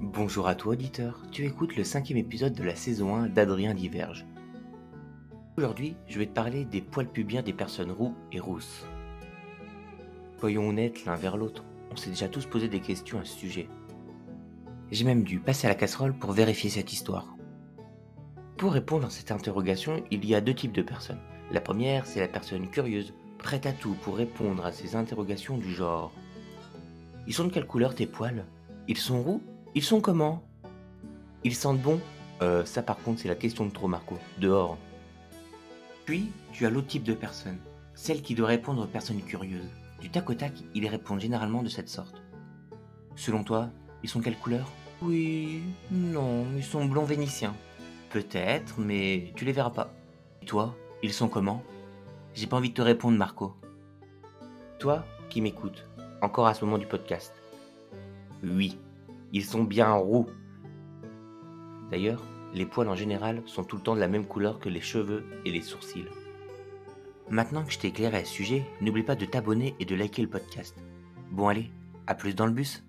Bonjour à toi auditeur, tu écoutes le cinquième épisode de la saison 1 d'Adrien Diverge. Aujourd'hui, je vais te parler des poils pubiens des personnes roux et rousses. Soyons honnêtes l'un vers l'autre, on s'est déjà tous posé des questions à ce sujet. J'ai même dû passer à la casserole pour vérifier cette histoire. Pour répondre à cette interrogation, il y a deux types de personnes. La première, c'est la personne curieuse, prête à tout pour répondre à ces interrogations du genre Ils sont de quelle couleur tes poils? Ils sont roux Ils sont comment? Ils sentent bon? Euh, ça par contre, c'est la question de trop, Marco. Dehors. Puis, tu as l'autre type de personne, celle qui doit répondre aux personnes curieuses. Du tac au tac, ils répondent généralement de cette sorte. Selon toi, ils sont quelle couleur? Oui, non, ils sont blonds vénitiens. Peut-être, mais tu les verras pas. Et toi, ils sont comment? J'ai pas envie de te répondre, Marco. Toi, qui m'écoutes, encore à ce moment du podcast. Oui, ils sont bien roux. D'ailleurs, les poils en général sont tout le temps de la même couleur que les cheveux et les sourcils. Maintenant que je t'ai éclairé à ce sujet, n'oublie pas de t'abonner et de liker le podcast. Bon allez, à plus dans le bus